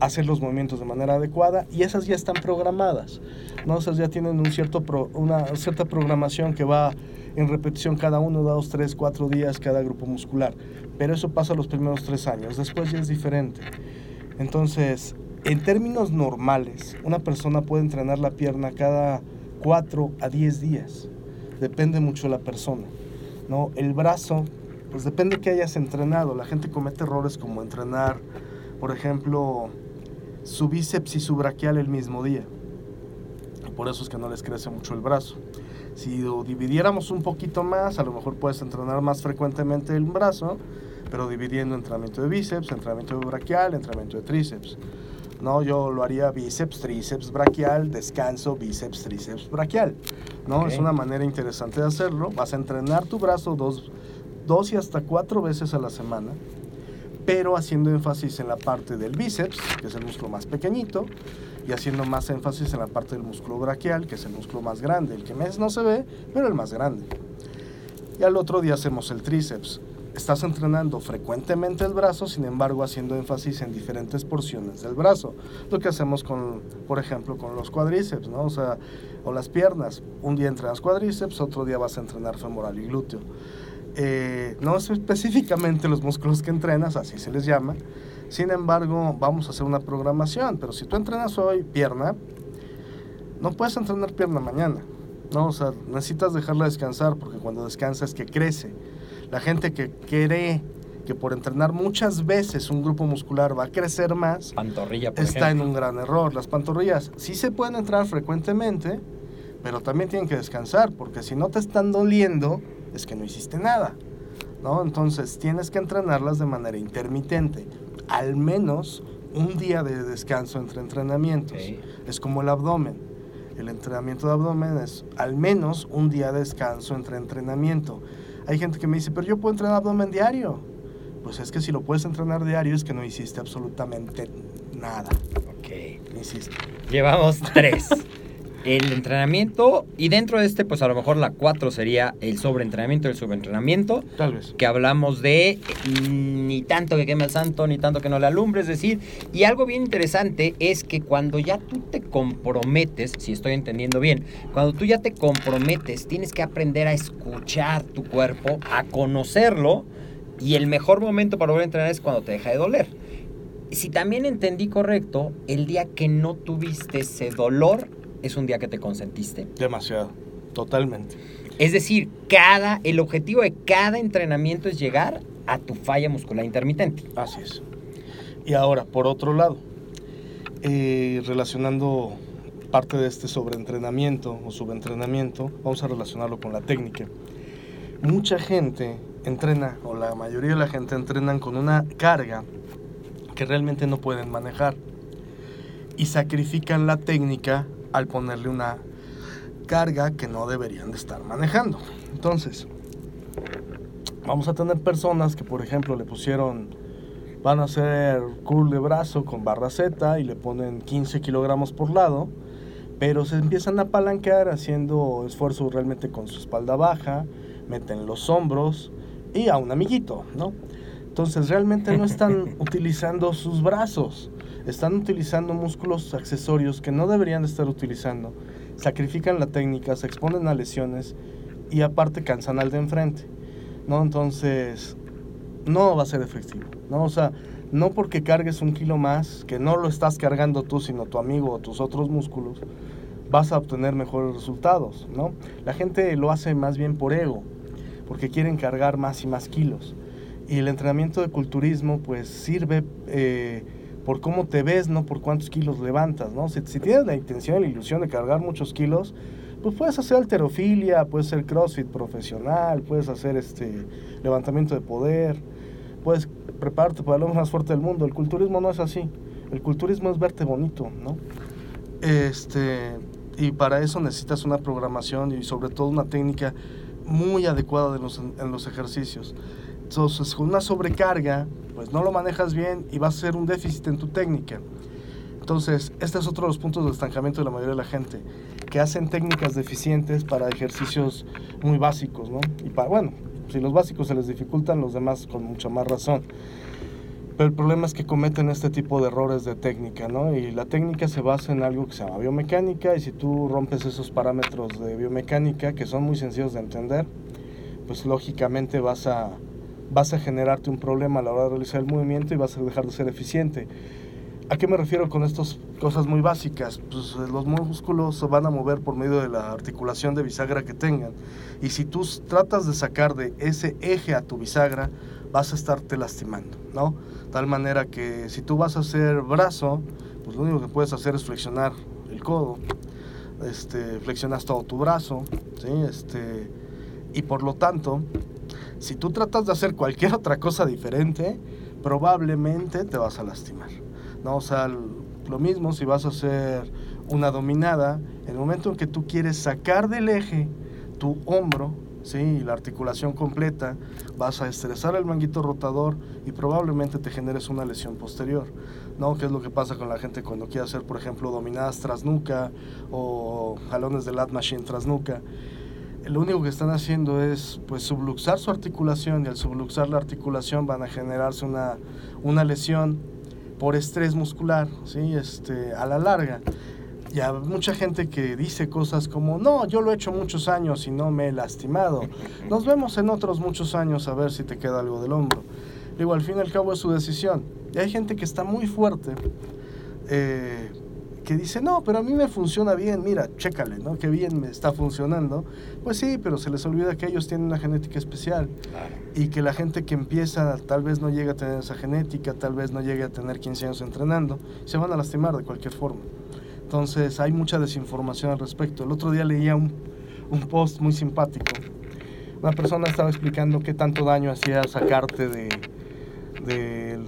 hacer los movimientos de manera adecuada y esas ya están programadas, ¿no? Esas ya tienen un cierto una cierta programación que va en repetición cada uno, dos, tres, cuatro días cada grupo muscular, pero eso pasa los primeros tres años, después ya es diferente. Entonces, en términos normales, una persona puede entrenar la pierna cada 4 a 10 días. Depende mucho de la persona. ¿no? El brazo, pues depende que hayas entrenado. La gente comete errores como entrenar, por ejemplo, su bíceps y su braquial el mismo día. Y por eso es que no les crece mucho el brazo. Si lo dividiéramos un poquito más, a lo mejor puedes entrenar más frecuentemente el brazo, pero dividiendo entrenamiento de bíceps, entrenamiento de braquial, entrenamiento de tríceps. No, yo lo haría bíceps, tríceps, braquial, descanso, bíceps, tríceps, braquial. ¿no? Es una manera interesante de hacerlo. Vas a entrenar tu brazo dos, dos y hasta cuatro veces a la semana, pero haciendo énfasis en la parte del bíceps, que es el músculo más pequeñito, y haciendo más énfasis en la parte del músculo braquial, que es el músculo más grande, el que más no se ve, pero el más grande. Y al otro día hacemos el tríceps. Estás entrenando frecuentemente el brazo, sin embargo haciendo énfasis en diferentes porciones del brazo. Lo que hacemos con, por ejemplo, con los cuadríceps, ¿no? O sea, o las piernas. Un día entrenas cuadríceps, otro día vas a entrenar femoral y glúteo. Eh, no es específicamente los músculos que entrenas, así se les llama. Sin embargo, vamos a hacer una programación. Pero si tú entrenas hoy pierna, no puedes entrenar pierna mañana. No, o sea, necesitas dejarla descansar porque cuando descansa es que crece. La gente que cree que por entrenar muchas veces un grupo muscular va a crecer más, Pantorrilla, por está en un gran error. Las pantorrillas sí se pueden entrar frecuentemente, pero también tienen que descansar, porque si no te están doliendo, es que no hiciste nada. ¿no? Entonces tienes que entrenarlas de manera intermitente, al menos un día de descanso entre entrenamientos. Es como el abdomen. El entrenamiento de abdomen es al menos un día de descanso entre entrenamiento. Hay gente que me dice, pero yo puedo entrenar abdomen diario. Pues es que si lo puedes entrenar diario es que no hiciste absolutamente nada. Ok. insisto. Llevamos tres. El entrenamiento y dentro de este, pues a lo mejor la cuatro sería el sobreentrenamiento el subentrenamiento. Tal vez. que hablamos de mm, ni tanto que queme el santo, ni tanto que no le alumbre, es decir, y algo bien interesante es que cuando ya tú te comprometes, si estoy entendiendo bien, cuando tú ya te comprometes, tienes que aprender a escuchar tu cuerpo, a conocerlo, y el mejor momento para volver a entrenar es cuando te deja de doler. Si también entendí correcto, el día que no tuviste ese dolor es un día que te consentiste. Demasiado. Totalmente. Es decir, cada, el objetivo de cada entrenamiento es llegar a tu falla muscular intermitente. Así es. Y ahora, por otro lado, eh, relacionando parte de este sobreentrenamiento o subentrenamiento, vamos a relacionarlo con la técnica. Mucha gente entrena, o la mayoría de la gente entrenan con una carga que realmente no pueden manejar y sacrifican la técnica al ponerle una carga que no deberían de estar manejando. Entonces, vamos a tener personas que, por ejemplo, le pusieron, van a hacer curl de brazo con barra Z y le ponen 15 kilogramos por lado, pero se empiezan a apalancar haciendo esfuerzo realmente con su espalda baja, meten los hombros y a un amiguito, ¿no? Entonces realmente no están utilizando sus brazos, están utilizando músculos accesorios que no deberían de estar utilizando, sacrifican la técnica, se exponen a lesiones y aparte cansan al de enfrente, ¿no? Entonces no va a ser efectivo, ¿no? O sea, no porque cargues un kilo más, que no lo estás cargando tú, sino tu amigo o tus otros músculos, vas a obtener mejores resultados, ¿no? La gente lo hace más bien por ego, porque quieren cargar más y más kilos. Y el entrenamiento de culturismo pues sirve eh, por cómo te ves, no por cuántos kilos levantas, ¿no? Si, si tienes la intención y la ilusión de cargar muchos kilos, pues puedes hacer alterofilia, puedes hacer crossfit profesional, puedes hacer este levantamiento de poder, puedes prepararte para el hombre más fuerte del mundo. El culturismo no es así. El culturismo es verte bonito, ¿no? Este, y para eso necesitas una programación y sobre todo una técnica muy adecuada de los, en los ejercicios. Entonces, con una sobrecarga, pues no lo manejas bien y vas a ser un déficit en tu técnica. Entonces, este es otro de los puntos de estancamiento de la mayoría de la gente, que hacen técnicas deficientes para ejercicios muy básicos, ¿no? Y para, bueno, si los básicos se les dificultan, los demás con mucha más razón. Pero el problema es que cometen este tipo de errores de técnica, ¿no? Y la técnica se basa en algo que se llama biomecánica y si tú rompes esos parámetros de biomecánica, que son muy sencillos de entender, pues lógicamente vas a, vas a generarte un problema a la hora de realizar el movimiento y vas a dejar de ser eficiente. ¿A qué me refiero con estas cosas muy básicas? Pues eh, los músculos se van a mover por medio de la articulación de bisagra que tengan. Y si tú tratas de sacar de ese eje a tu bisagra, vas a estarte lastimando, ¿no? Tal manera que si tú vas a hacer brazo, pues lo único que puedes hacer es flexionar el codo. Este, flexionas todo tu brazo, ¿sí? Este, y por lo tanto, si tú tratas de hacer cualquier otra cosa diferente, probablemente te vas a lastimar. ¿no? O sea, lo mismo si vas a hacer una dominada, el momento en que tú quieres sacar del eje tu hombro, ¿sí? la articulación completa, vas a estresar el manguito rotador y probablemente te generes una lesión posterior, ¿no? Que es lo que pasa con la gente cuando quiere hacer, por ejemplo, dominadas tras nuca o jalones de lat machine tras nuca. Lo único que están haciendo es pues subluxar su articulación y al subluxar la articulación van a generarse una, una lesión por estrés muscular, ¿sí? este, a la larga. Y hay mucha gente que dice cosas como, no, yo lo he hecho muchos años y no me he lastimado. Nos vemos en otros muchos años a ver si te queda algo del hombro. Digo, al fin y al cabo es su decisión. Y hay gente que está muy fuerte, eh, que dice, no, pero a mí me funciona bien, mira, chécale, ¿no? Qué bien me está funcionando. Pues sí, pero se les olvida que ellos tienen una genética especial y que la gente que empieza tal vez no llegue a tener esa genética, tal vez no llegue a tener 15 años entrenando, se van a lastimar de cualquier forma. Entonces hay mucha desinformación al respecto. El otro día leía un, un post muy simpático. Una persona estaba explicando qué tanto daño hacía sacarte de, de,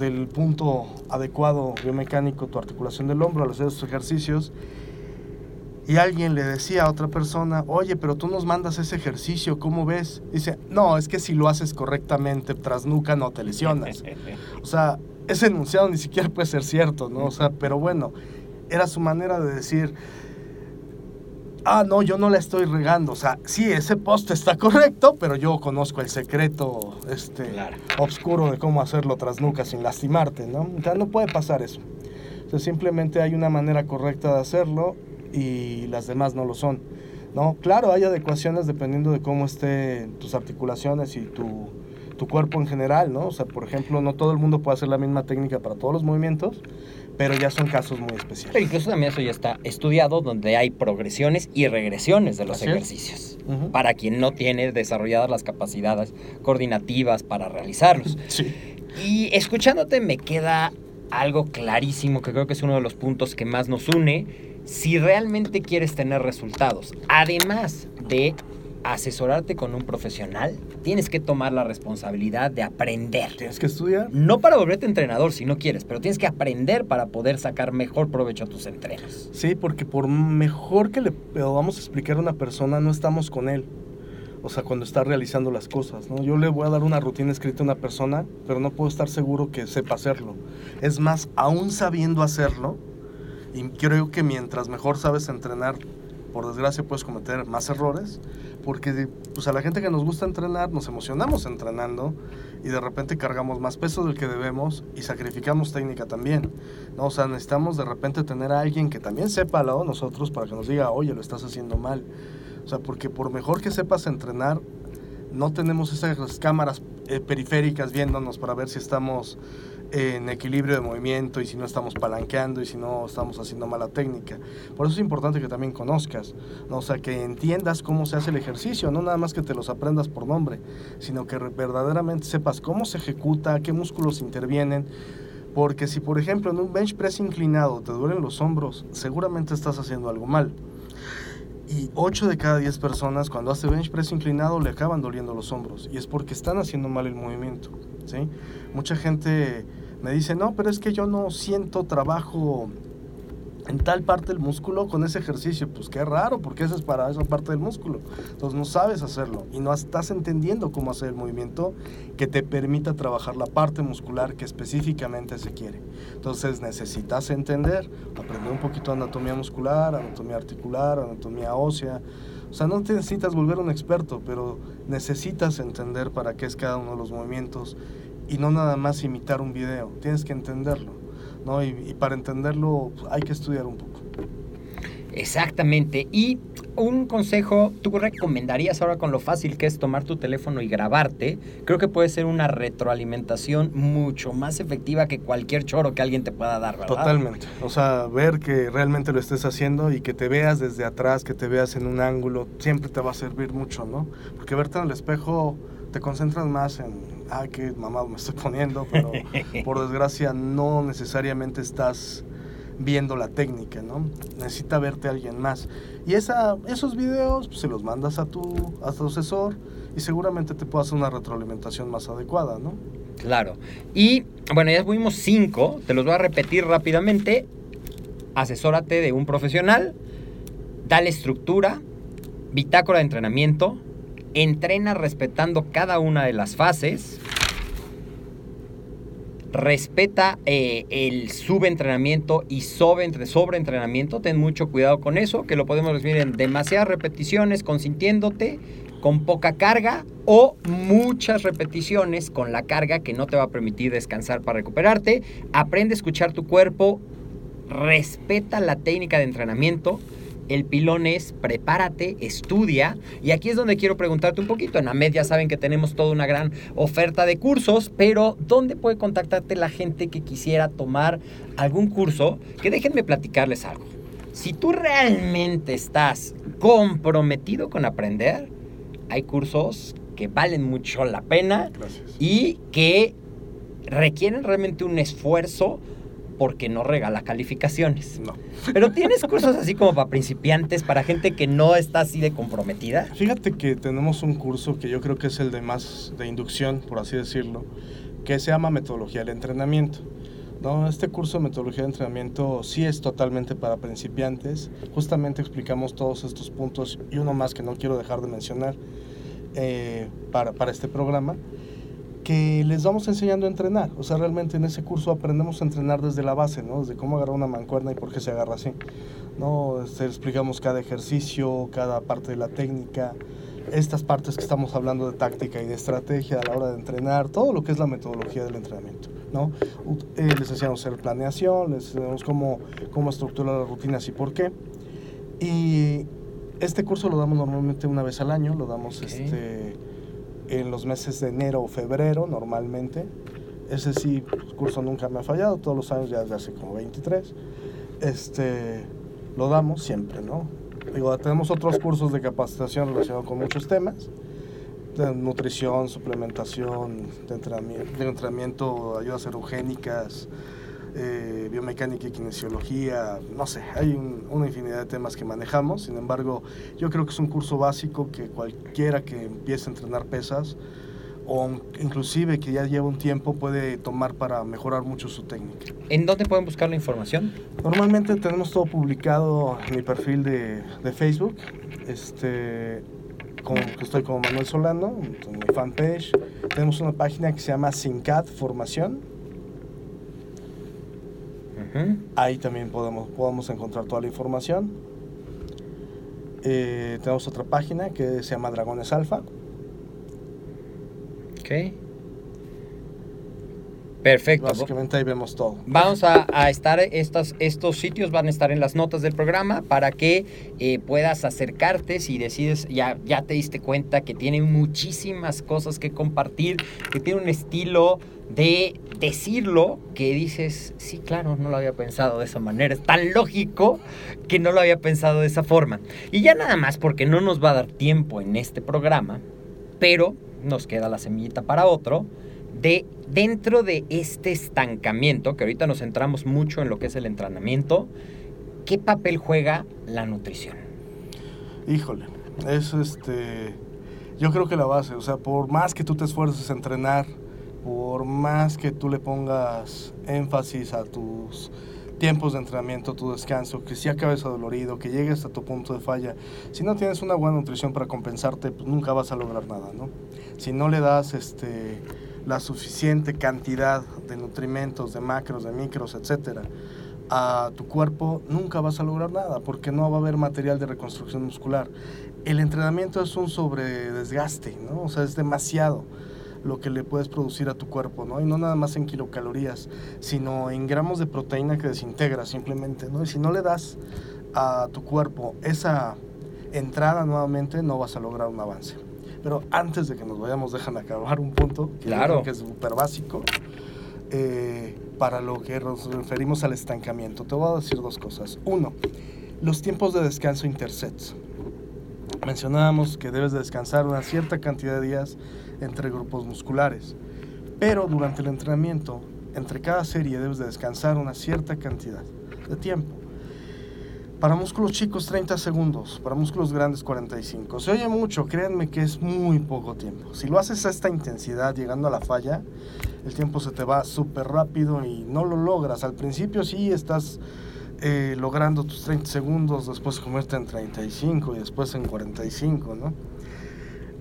del punto adecuado biomecánico tu articulación del hombro al hacer esos ejercicios. Y alguien le decía a otra persona, oye, pero tú nos mandas ese ejercicio, ¿cómo ves? Dice, no, es que si lo haces correctamente tras nuca no te lesionas. O sea, ese enunciado ni siquiera puede ser cierto, ¿no? O sea, pero bueno, era su manera de decir, ah, no, yo no la estoy regando. O sea, sí, ese post está correcto, pero yo conozco el secreto este, Claro. oscuro de cómo hacerlo tras nuca sin lastimarte, ¿no? Sea, no puede pasar eso. O sea, simplemente hay una manera correcta de hacerlo y las demás no lo son. ¿no? Claro, hay adecuaciones dependiendo de cómo estén tus articulaciones y tu, tu cuerpo en general, ¿no? O sea, por ejemplo, no todo el mundo puede hacer la misma técnica para todos los movimientos, pero ya son casos muy Pero especiales. incluso también eso ya está estudiado, donde hay progresiones y regresiones de los Así ejercicios. Para quien no tiene desarrolladas las capacidades coordinativas para realizarlos. Sí. Y escuchándote me queda algo clarísimo que creo que es uno de los puntos que más nos une. Si realmente quieres tener resultados, además de asesorarte con un profesional, tienes que tomar la responsabilidad de aprender. Tienes que estudiar. No para volverte entrenador si no quieres, pero tienes que aprender para poder sacar mejor provecho a tus entrenos. Sí, porque por mejor que le podamos explicar a una persona, no estamos con él. O sea, cuando está realizando las cosas, ¿no? Yo le voy a dar una rutina escrita a una persona, pero no puedo estar seguro que sepa hacerlo. Es más, aún sabiendo hacerlo, y creo que mientras mejor sabes entrenar, por desgracia puedes cometer más errores, porque pues a la gente que nos gusta entrenar, nos emocionamos entrenando y de repente cargamos más peso del que debemos y sacrificamos técnica también. ¿no? O sea, necesitamos de repente tener a alguien que también sepa al lado de nosotros para que nos diga, oye, lo estás haciendo mal. O sea, porque por mejor que sepas entrenar, no tenemos esas cámaras eh, periféricas viéndonos para ver si estamos en equilibrio de movimiento y si no estamos palanqueando y si no estamos haciendo mala técnica. Por eso es importante que también conozcas, ¿no? o sea, que entiendas cómo se hace el ejercicio, no nada más que te los aprendas por nombre, sino que verdaderamente sepas cómo se ejecuta, qué músculos intervienen. Porque si, por ejemplo, en un bench press inclinado te duelen los hombros, seguramente estás haciendo algo mal. Y 8 de cada 10 personas cuando hace bench press inclinado le acaban doliendo los hombros. Y es porque están haciendo mal el movimiento. ¿sí? Mucha gente me dice, no, pero es que yo no siento trabajo en tal parte del músculo con ese ejercicio. Pues qué raro, porque ese es para esa parte del músculo. Entonces no sabes hacerlo y no estás entendiendo cómo hacer el movimiento que te permita trabajar la parte muscular que específicamente se quiere. Entonces necesitas entender, aprender un poquito anatomía muscular, anatomía articular, anatomía ósea. O sea, no necesitas volver un experto, pero necesitas entender para qué es cada uno de los movimientos y no nada más imitar un video. Tienes que entenderlo. ¿no? Y, y para entenderlo pues, hay que estudiar un poco. Exactamente. Y un consejo, ¿tú recomendarías ahora con lo fácil que es tomar tu teléfono y grabarte? Creo que puede ser una retroalimentación mucho más efectiva que cualquier choro que alguien te pueda dar, ¿verdad? Totalmente. O sea, ver que realmente lo estés haciendo y que te veas desde atrás, que te veas en un ángulo, siempre te va a servir mucho, ¿no? Porque verte en el espejo te concentras más en, ah, qué mamado me estoy poniendo, pero por desgracia no necesariamente estás viendo la técnica, ¿no? Necesita verte alguien más. Y esa, esos videos pues, se los mandas a tu, a tu asesor y seguramente te puede hacer una retroalimentación más adecuada, ¿no? Claro. Y bueno, ya fuimos cinco, te los voy a repetir rápidamente. Asesórate de un profesional, dale estructura, bitácora de entrenamiento, entrena respetando cada una de las fases, respeta eh, el subentrenamiento y sobre, sobreentrenamiento, ten mucho cuidado con eso, que lo podemos recibir en demasiadas repeticiones, consintiéndote, con poca carga o muchas repeticiones con la carga que no te va a permitir descansar para recuperarte. Aprende a escuchar tu cuerpo, respeta la técnica de entrenamiento. El pilón es prepárate, estudia. Y aquí es donde quiero preguntarte un poquito. En AMED ya saben que tenemos toda una gran oferta de cursos, pero ¿dónde puede contactarte la gente que quisiera tomar algún curso? Que déjenme platicarles algo. Si tú realmente estás comprometido con aprender, hay cursos que valen mucho la pena Gracias. y que requieren realmente un esfuerzo porque no regala calificaciones. No. Pero tienes cursos así como para principiantes, para gente que no está así de comprometida. Fíjate que tenemos un curso que yo creo que es el de más de inducción, por así decirlo, que se llama Metodología del Entrenamiento. No, este curso de metodología de entrenamiento sí es totalmente para principiantes. Justamente explicamos todos estos puntos y uno más que no quiero dejar de mencionar eh, para, para este programa, que les vamos enseñando a entrenar. O sea, realmente en ese curso aprendemos a entrenar desde la base, ¿no? Desde cómo agarrar una mancuerna y por qué se agarra así. ¿no? Este, explicamos cada ejercicio, cada parte de la técnica, estas partes que estamos hablando de táctica y de estrategia a la hora de entrenar, todo lo que es la metodología del entrenamiento. ¿no? Eh, les enseñamos hacer planeación, les enseñamos cómo, cómo estructurar las rutinas y por qué. Y este curso lo damos normalmente una vez al año, lo damos Ok. este, en los meses de enero o febrero normalmente. Ese sí, el curso nunca me ha fallado, todos los años ya desde hace como 23. Este, lo damos siempre, ¿no? Digo, tenemos otros cursos de capacitación relacionados con muchos temas, de nutrición, suplementación, entrenamiento, de entrenamiento ayudas erogénicas, eh, biomecánica y kinesiología, no sé, hay un- una infinidad de temas que manejamos, sin embargo, yo creo que es un curso básico que cualquiera que empiece a entrenar pesas, o inclusive que ya lleva un tiempo, puede tomar para mejorar mucho su técnica. ¿En dónde pueden buscar la información? Normalmente tenemos todo publicado en mi perfil de, de Facebook. Este, que estoy como Manuel Solano, en mi fanpage. Tenemos una página que se llama Sincat Formación. Ahí también podemos, podemos encontrar toda la información. Eh, tenemos otra página que se llama Dragones Alfa. Ok. Perfecto. Básicamente ahí vemos todo. Vamos a, a estar, estas, estos sitios van a estar en las notas del programa para que eh, puedas acercarte si decides, ya, ya te diste cuenta que tiene muchísimas cosas que compartir, que tiene un estilo de decirlo que dices, sí, claro, no lo había pensado de esa manera, es tan lógico que no lo había pensado de esa forma. Y ya nada más porque no nos va a dar tiempo en este programa, pero nos queda la semillita para otro de dentro de este estancamiento, que ahorita nos centramos mucho en lo que es el entrenamiento, ¿qué papel juega la nutrición? Híjole, es este. Yo creo que la base, o sea, por más que tú te esfuerces a entrenar, por más que tú le pongas énfasis a tus tiempos de entrenamiento, tu descanso, que si acabes adolorido, que llegues a tu punto de falla, si no tienes una buena nutrición para compensarte, pues nunca vas a lograr nada, ¿no? Si no le das este, la suficiente cantidad de nutrimentos, de macros, de micros, etcétera, a tu cuerpo, nunca vas a lograr nada, porque no va a haber material de reconstrucción muscular. El entrenamiento es un sobredesgaste, ¿no? O sea, es demasiado lo que le puedes producir a tu cuerpo, ¿no? Y no nada más en kilocalorías, sino en gramos de proteína que desintegra simplemente, ¿no? Y si no le das a tu cuerpo esa entrada nuevamente, no vas a lograr un avance. Pero antes de que nos vayamos, dejan acabar un punto que Claro. es súper básico eh, para lo que nos referimos al estancamiento. Te voy a decir dos cosas. Uno, los tiempos de descanso intersets. Mencionábamos que debes de descansar una cierta cantidad de días entre grupos musculares, pero durante el entrenamiento, entre cada serie debes de descansar una cierta cantidad de tiempo. Para músculos chicos 30 segundos, para músculos grandes 45. Se oye mucho, créanme que es muy poco tiempo. Si lo haces a esta intensidad llegando a la falla, el tiempo se te va súper rápido y no lo logras. Al principio sí estás eh, logrando tus 30 segundos, después convierte en 35 y después en 45, ¿no?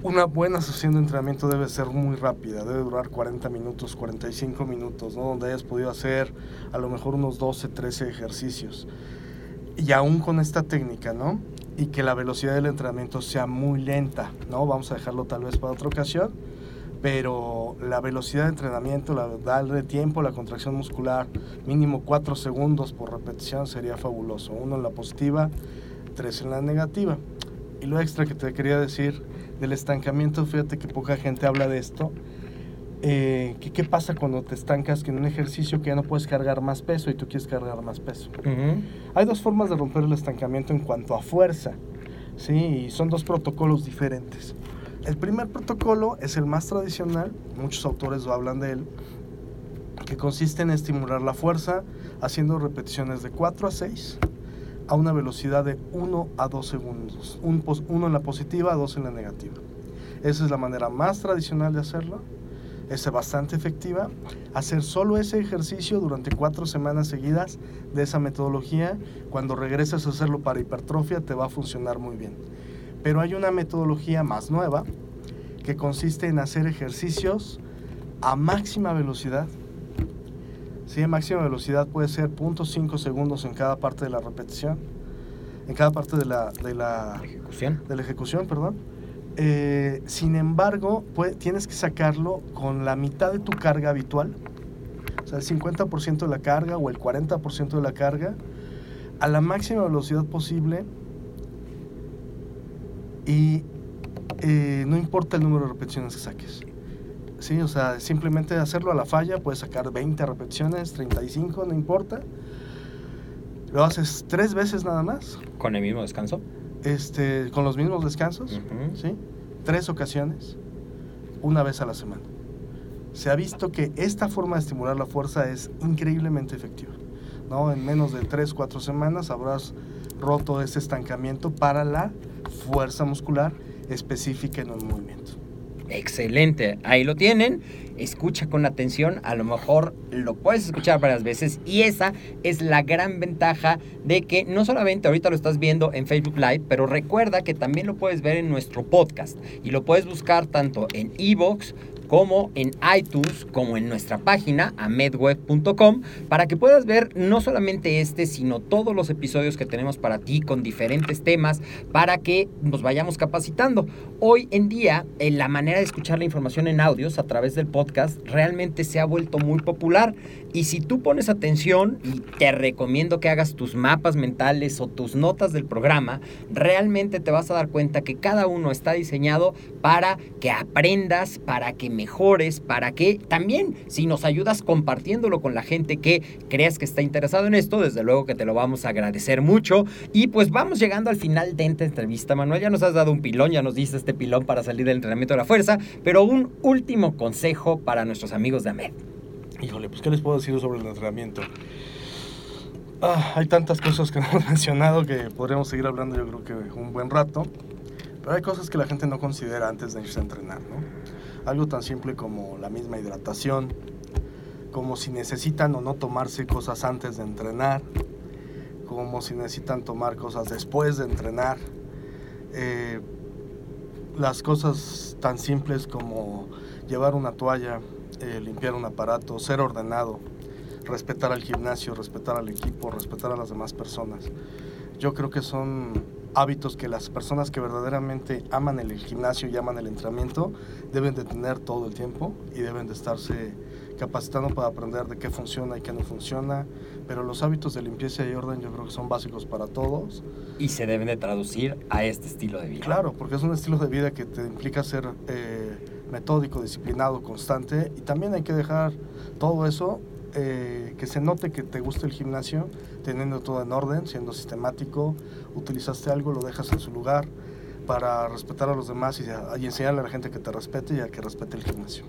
Una buena sesión de entrenamiento debe ser muy rápida, debe durar 40 minutos, 45 minutos, ¿no? Donde hayas podido hacer a lo mejor unos 12, 13 ejercicios. Y aún con esta técnica, ¿no? Y que la velocidad del entrenamiento sea muy lenta, ¿no? Vamos a dejarlo tal vez para otra ocasión, pero la velocidad de entrenamiento, la, darle tiempo, la contracción muscular, mínimo 4 segundos por repetición sería fabuloso. Uno en la positiva, tres en la negativa. Y lo extra que te quería decir del estancamiento, fíjate que poca gente habla de esto. Eh, que ¿Qué pasa cuando te estancas que en un ejercicio que ya no puedes cargar más peso y tú quieres cargar más peso? Ujú. Hay dos formas de romper el estancamiento en cuanto a fuerza, ¿sí? Y son dos protocolos diferentes. El primer protocolo es el más tradicional, muchos autores lo hablan de él, que consiste en estimular la fuerza haciendo repeticiones de 4 a 6 a una velocidad de 1 a 2 segundos, un pos- uno en la positiva, dos en la negativa. Esa es la manera más tradicional de hacerlo, es bastante efectiva. Hacer solo ese ejercicio durante cuatro semanas seguidas de esa metodología, cuando regreses a hacerlo para hipertrofia, te va a funcionar muy bien. Pero hay una metodología más nueva que consiste en hacer ejercicios a máxima velocidad. Sí, máxima velocidad puede ser 0.5 segundos en cada parte de la repetición, en cada parte de la, de la, Ejecución. de la ejecución, perdón. Eh, sin embargo, tienes que sacarlo con la mitad de tu carga habitual, o sea, el 50% de la carga o el 40% de la carga, a la máxima velocidad posible y eh, no importa el número de repeticiones que saques. Sí, o sea, simplemente hacerlo a la falla, puedes sacar 20 repeticiones, 35, no importa. Lo haces tres veces nada más, Con el mismo descanso. Este, con los mismos descansos. ¿sí? Tres ocasiones, una vez a la semana. Se ha visto que esta forma de estimular la fuerza es increíblemente efectiva. ¿no? En menos de tres, cuatro semanas habrás roto ese estancamiento para la fuerza muscular específica en un movimiento. Excelente, ahí lo tienen. Escucha con atención, a lo mejor lo puedes escuchar varias veces y esa es la gran ventaja de que no solamente ahorita lo estás viendo en Facebook Live, pero recuerda que también lo puedes ver en nuestro podcast y lo puedes buscar tanto en iVoox como en iTunes, como en nuestra página, amedweb.com, para que puedas ver no solamente este, sino todos los episodios que tenemos para ti con diferentes temas, para que nos vayamos capacitando. Hoy en día, eh, la manera de escuchar la información en audios a través del podcast realmente se ha vuelto muy popular. Y si tú pones atención, y te recomiendo que hagas tus mapas mentales o tus notas del programa, realmente te vas a dar cuenta que cada uno está diseñado para que aprendas, para que mejores, para que también si nos ayudas compartiéndolo con la gente que creas que está interesado en esto, desde luego que te lo vamos a agradecer mucho. Y pues vamos llegando al final de esta entrevista, Manuel. Ya nos has dado un pilón, ya nos diste este pilón para salir del entrenamiento de la fuerza, pero un último consejo para nuestros amigos de AMED. Híjole, pues ¿qué les puedo decir sobre el entrenamiento? Ah, hay tantas cosas que no hemos mencionado que podríamos seguir hablando yo creo que un buen rato, pero hay cosas que la gente no considera antes de irse a entrenar, ¿no? Algo tan simple como la misma hidratación, como si necesitan o no tomarse cosas antes de entrenar, como si necesitan tomar cosas después de entrenar. Eh, las cosas tan simples como llevar una toalla, eh, limpiar un aparato, ser ordenado, respetar al gimnasio, respetar al equipo, respetar a las demás personas. Yo creo que son hábitos que las personas que verdaderamente aman el gimnasio y aman el entrenamiento deben de tener todo el tiempo y deben de estarse capacitando para aprender de qué funciona y qué no funciona. Pero los hábitos de limpieza y orden yo creo que son básicos para todos. Y se deben de traducir a este estilo de vida. Claro, porque es un estilo de vida que te implica ser eh, metódico, disciplinado, constante y también hay que dejar todo eso, eh, que se note que te gusta el gimnasio, teniendo todo en orden, siendo sistemático, utilizaste algo, lo dejas en su lugar para respetar a los demás y, y enseñarle a la gente que te respete y a que respete el gimnasio.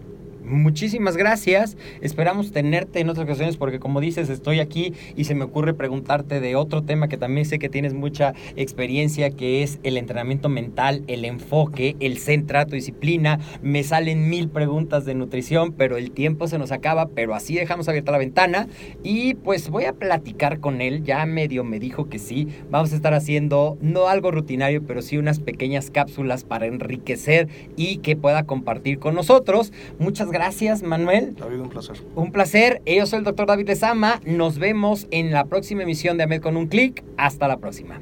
Muchísimas gracias. Esperamos tenerte en otras ocasiones porque como dices, estoy aquí y se me ocurre preguntarte de otro tema que también sé que tienes mucha experiencia, que es el entrenamiento mental, el enfoque, el centrato, disciplina. Me salen mil preguntas de nutrición, pero el tiempo se nos acaba, pero así dejamos abierta la ventana y pues voy a platicar con él. Ya medio me dijo que sí. Vamos a estar haciendo no algo rutinario, pero sí unas pequeñas cápsulas para enriquecer y que pueda compartir con nosotros. Muchas gracias, Manuel. Ha habido un placer. Un placer. Yo soy el doctor David Lezama. Nos vemos en la próxima emisión de Amed con un clic. Hasta la próxima.